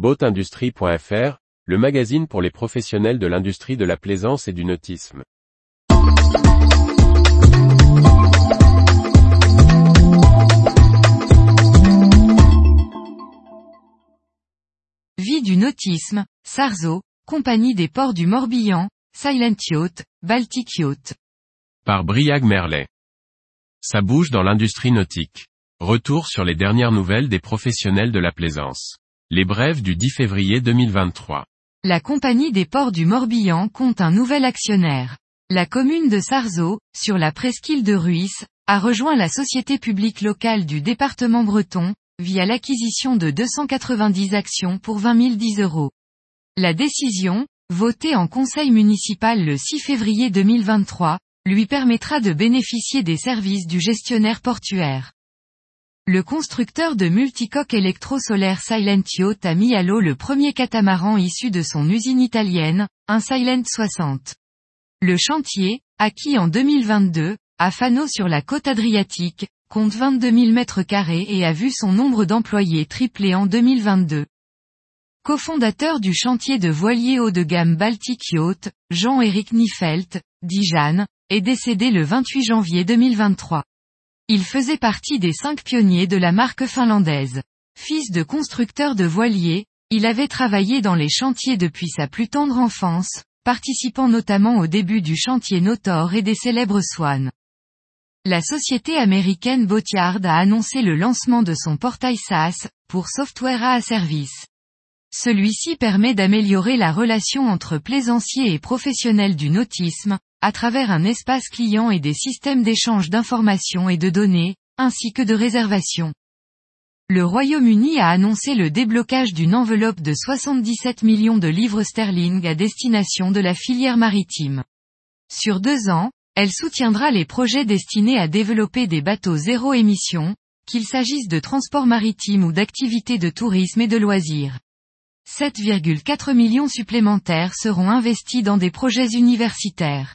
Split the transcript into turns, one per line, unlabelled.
Boatindustrie.fr, le magazine pour les professionnels de l'industrie de la plaisance et du nautisme.
Vie du nautisme, Sarzo, compagnie des ports du Morbihan, Silent Yacht, Baltic Yacht.
Par Briag Merlet. Ça bouge dans l'industrie nautique. Retour sur les dernières nouvelles des professionnels de la plaisance. Les brèves du 10 février 2023.
La compagnie des ports du Morbihan compte un nouvel actionnaire. La commune de Sarzeau, sur la presqu'île de Ruisse, a rejoint la société publique locale du département breton, via l'acquisition de 290 actions pour 20 010 euros. La décision, votée en conseil municipal le 6 février 2023, lui permettra de bénéficier des services du gestionnaire portuaire. Le constructeur de multicoques électro-solaires Silent Yacht a mis à l'eau le premier catamaran issu de son usine italienne, un Silent 60. Le chantier, acquis en 2022, à Fano sur la côte adriatique, compte 22 000 mètres carrés et a vu son nombre d'employés tripler en 2022. Cofondateur du chantier de voilier haut de gamme Baltic Yacht, Jean-Éric Niefelt, dit Jeanne, est décédé le 28 janvier 2023. Il faisait partie des cinq pionniers de la marque finlandaise. Fils de constructeur de voiliers, il avait travaillé dans les chantiers depuis sa plus tendre enfance, participant notamment au début du chantier Notor et des célèbres Swan. La société américaine Boatyard a annoncé le lancement de son portail SaaS, pour Software as a Service. Celui-ci permet d'améliorer la relation entre plaisanciers et professionnels du nautisme, à travers un espace client et des systèmes d'échange d'informations et de données, ainsi que de réservation. Le Royaume-Uni a annoncé le déblocage d'une enveloppe de 77 millions de livres sterling à destination de la filière maritime. Sur deux ans, elle soutiendra les projets destinés à développer des bateaux zéro émission, qu'il s'agisse de transport maritime ou d'activités de tourisme et de loisirs. 7,4 millions supplémentaires seront investis dans des projets universitaires.